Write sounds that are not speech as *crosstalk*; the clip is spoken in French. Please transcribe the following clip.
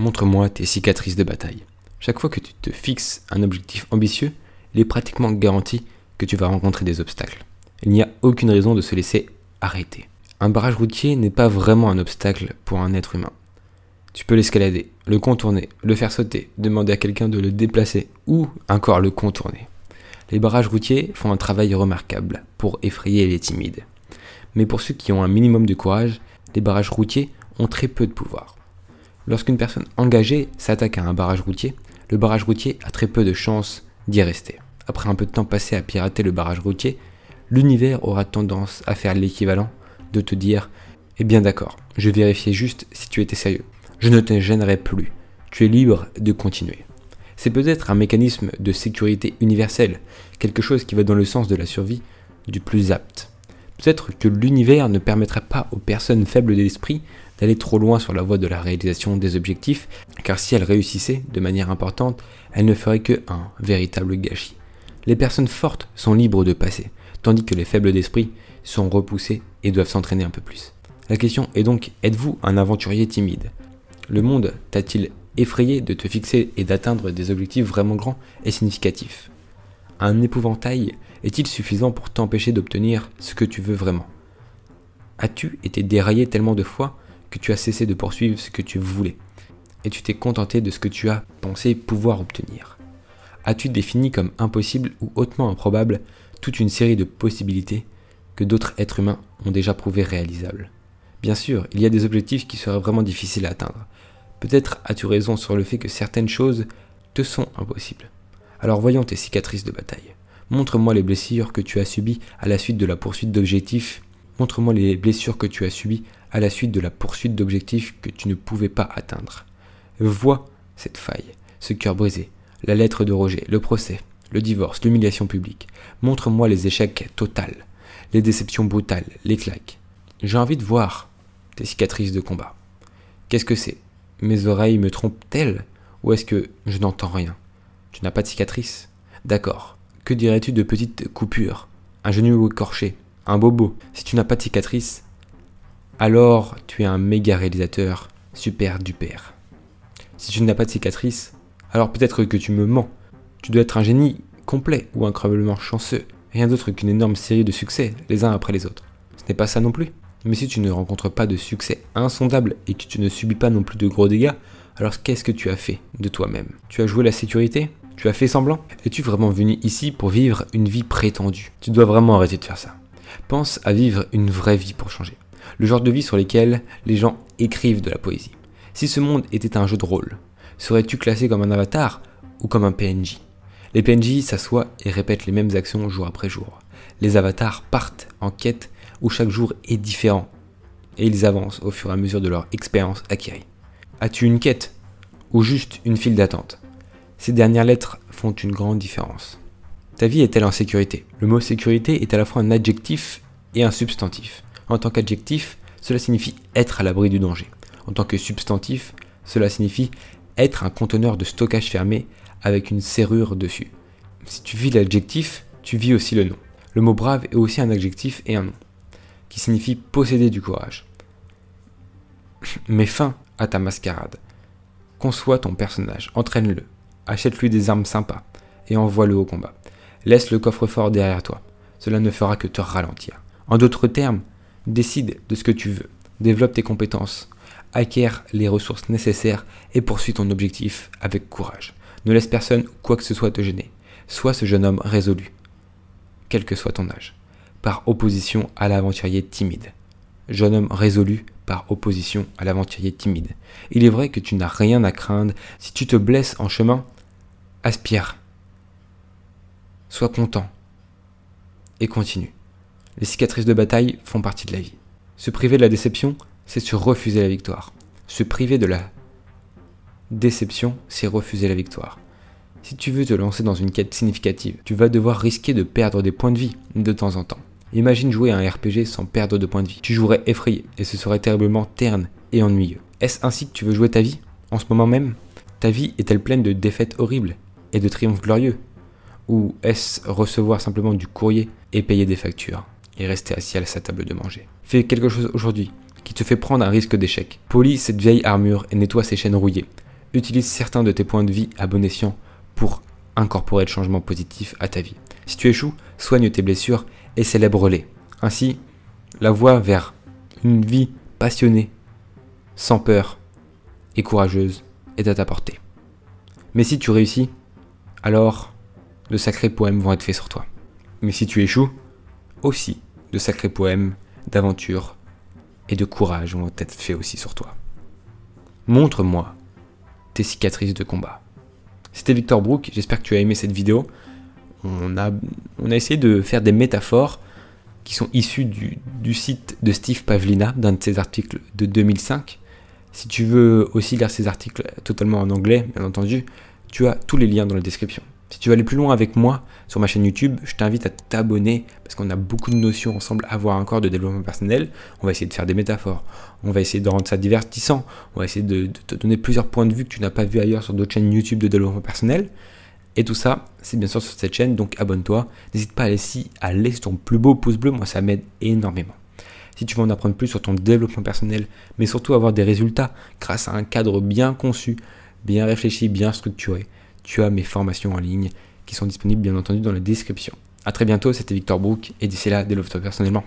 Montre-moi tes cicatrices de bataille. Chaque fois que tu te fixes un objectif ambitieux, il est pratiquement garanti que tu vas rencontrer des obstacles. Il n'y a aucune raison de se laisser arrêter. Un barrage routier n'est pas vraiment un obstacle pour un être humain. Tu peux l'escalader, le contourner, le faire sauter, demander à quelqu'un de le déplacer ou encore le contourner. Les barrages routiers font un travail remarquable pour effrayer les timides. Mais pour ceux qui ont un minimum de courage, les barrages routiers ont très peu de pouvoir. Lorsqu'une personne engagée s'attaque à un barrage routier, le barrage routier a très peu de chances d'y rester. Après un peu de temps passé à pirater le barrage routier, l'univers aura tendance à faire l'équivalent de te dire Eh bien d'accord, je vérifiais juste si tu étais sérieux. Je ne te gênerai plus. Tu es libre de continuer. C'est peut-être un mécanisme de sécurité universel, quelque chose qui va dans le sens de la survie du plus apte. Peut-être que l'univers ne permettrait pas aux personnes faibles d'esprit d'aller trop loin sur la voie de la réalisation des objectifs, car si elles réussissaient de manière importante, elles ne feraient que un véritable gâchis. Les personnes fortes sont libres de passer, tandis que les faibles d'esprit sont repoussés et doivent s'entraîner un peu plus. La question est donc, êtes-vous un aventurier timide? Le monde t'a-t-il effrayé de te fixer et d'atteindre des objectifs vraiment grands et significatifs? Un épouvantail est-il suffisant pour t'empêcher d'obtenir ce que tu veux vraiment? As-tu été déraillé tellement de fois que tu as cessé de poursuivre ce que tu voulais? Et tu t'es contenté de ce que tu as pensé pouvoir obtenir? As-tu défini comme impossible ou hautement improbable toute une série de possibilités que d'autres êtres humains ont déjà prouvé réalisables? Bien sûr, il y a des objectifs qui seraient vraiment difficiles à atteindre. Peut-être as-tu raison sur le fait que certaines choses te sont impossibles. Alors voyons tes cicatrices de bataille. Montre-moi les blessures que tu as subies à la suite de la poursuite d'objectifs. Montre-moi les blessures que tu as subies à la suite de la poursuite d'objectifs que tu ne pouvais pas atteindre. Vois cette faille, ce cœur brisé, la lettre de rejet, le procès, le divorce, l'humiliation publique. Montre-moi les échecs totals, les déceptions brutales, les claques. J'ai envie de voir tes cicatrices de combat. Qu'est-ce que c'est? Mes oreilles me trompent-elles? Ou est-ce que je n'entends rien? Tu n'as pas de cicatrices? D'accord. Que dirais-tu de petites coupures? Un genou écorché? Un bobo? Si tu n'as pas de cicatrices, alors tu es un méga réalisateur super duper. Si tu n'as pas de cicatrices, alors peut-être que tu me mens. Tu dois être un génie complet ou incroyablement chanceux. Rien d'autre qu'une énorme série de succès, les uns après les autres. Ce n'est pas ça non plus. Mais si tu ne rencontres pas de succès insondable et que tu ne subis pas non plus de gros dégâts, alors qu'est-ce que tu as fait de toi-même? Tu as joué la sécurité? Tu as fait semblant? Es-tu vraiment venu ici pour vivre une vie prétendue? Tu dois vraiment arrêter de faire ça. Pense à vivre une vraie vie pour changer. Le genre de vie sur lequel les gens écrivent de la poésie. Si ce monde était un jeu de rôle, serais-tu classé comme un avatar ou comme un PNJ Les PNJ s'assoient et répètent les mêmes actions jour après jour. Les avatars partent en quête où chaque jour est différent et ils avancent au fur et à mesure de leur expérience acquérie. As-tu une quête ou juste une file d'attente? Ces dernières lettres font une grande différence. Ta vie est-elle en sécurité? Le mot sécurité est à la fois un adjectif et un substantif. En tant qu'adjectif, cela signifie être à l'abri du danger. En tant que substantif, cela signifie être un conteneur de stockage fermé avec une serrure dessus. Si tu vis l'adjectif, tu vis aussi le nom. Le mot brave est aussi un adjectif et un nom, qui signifie posséder du courage. *laughs* Mets fin à ta mascarade. Conçois ton personnage, entraîne-le, achète-lui des armes sympas et envoie-le au combat. Laisse le coffre-fort derrière toi, cela ne fera que te ralentir. En d'autres termes, décide de ce que tu veux, développe tes compétences, acquiert les ressources nécessaires et poursuis ton objectif avec courage. Ne laisse personne quoi que ce soit te gêner. Sois ce jeune homme résolu, quel que soit ton âge, par opposition à l'aventurier timide. Jeune homme résolu par opposition à l'aventurier timide. Il est vrai que tu n'as rien à craindre. Si tu te blesses en chemin, aspire. Sois content. Et continue. Les cicatrices de bataille font partie de la vie. Se priver de la déception, c'est se refuser la victoire. Se priver de la déception, c'est refuser la victoire. Si tu veux te lancer dans une quête significative, tu vas devoir risquer de perdre des points de vie de temps en temps. Imagine jouer à un RPG sans perdre de points de vie. Tu jouerais effrayé et ce serait terriblement terne et ennuyeux. Est-ce ainsi que tu veux jouer ta vie? En ce moment même Ta vie est-elle pleine de défaites horribles? Et de triomphes glorieux Ou est-ce recevoir simplement du courrier et payer des factures et rester assis à sa table de manger? Fais quelque chose aujourd'hui qui te fait prendre un risque d'échec. Polis cette vieille armure et nettoie ses chaînes rouillées. utilise certains de tes points de vie à bon escient pour incorporer le changement positif à ta vie. Si tu échoues, soigne tes blessures et célèbre-les. Ainsi, la voie vers une vie passionnée, sans peur et courageuse est à ta portée. Mais si tu réussis, alors de sacrés poèmes vont être faits sur toi. Mais si tu échoues, aussi de sacrés poèmes d'aventure et de courage vont être faits aussi sur toi. Montre-moi tes cicatrices de combat. C'était Victor Brook, j'espère que tu as aimé cette vidéo. On a, essayé de faire des métaphores qui sont issues du, du site de Steve Pavlina, d'un de ses articles de 2005. Si tu veux aussi lire ces articles totalement en anglais, bien entendu, tu as tous les liens dans la description. Si tu veux aller plus loin avec moi sur ma chaîne YouTube, je t'invite à t'abonner parce qu'on a beaucoup de notions ensemble à voir encore de développement personnel. On va essayer de faire des métaphores, on va essayer de rendre ça divertissant, on va essayer de, te donner plusieurs points de vue que tu n'as pas vu ailleurs sur d'autres chaînes YouTube de développement personnel. Et tout ça, c'est bien sûr sur cette chaîne, donc abonne-toi. N'hésite pas à laisser, à laisser ton plus beau pouce bleu, moi ça m'aide énormément. Si tu veux en apprendre plus sur ton développement personnel, mais surtout avoir des résultats grâce à un cadre bien conçu, bien réfléchi, bien structuré, tu as mes formations en ligne qui sont disponibles bien entendu dans la description. A très bientôt, c'était Victor Brook et d'ici là, développe-toi personnellement.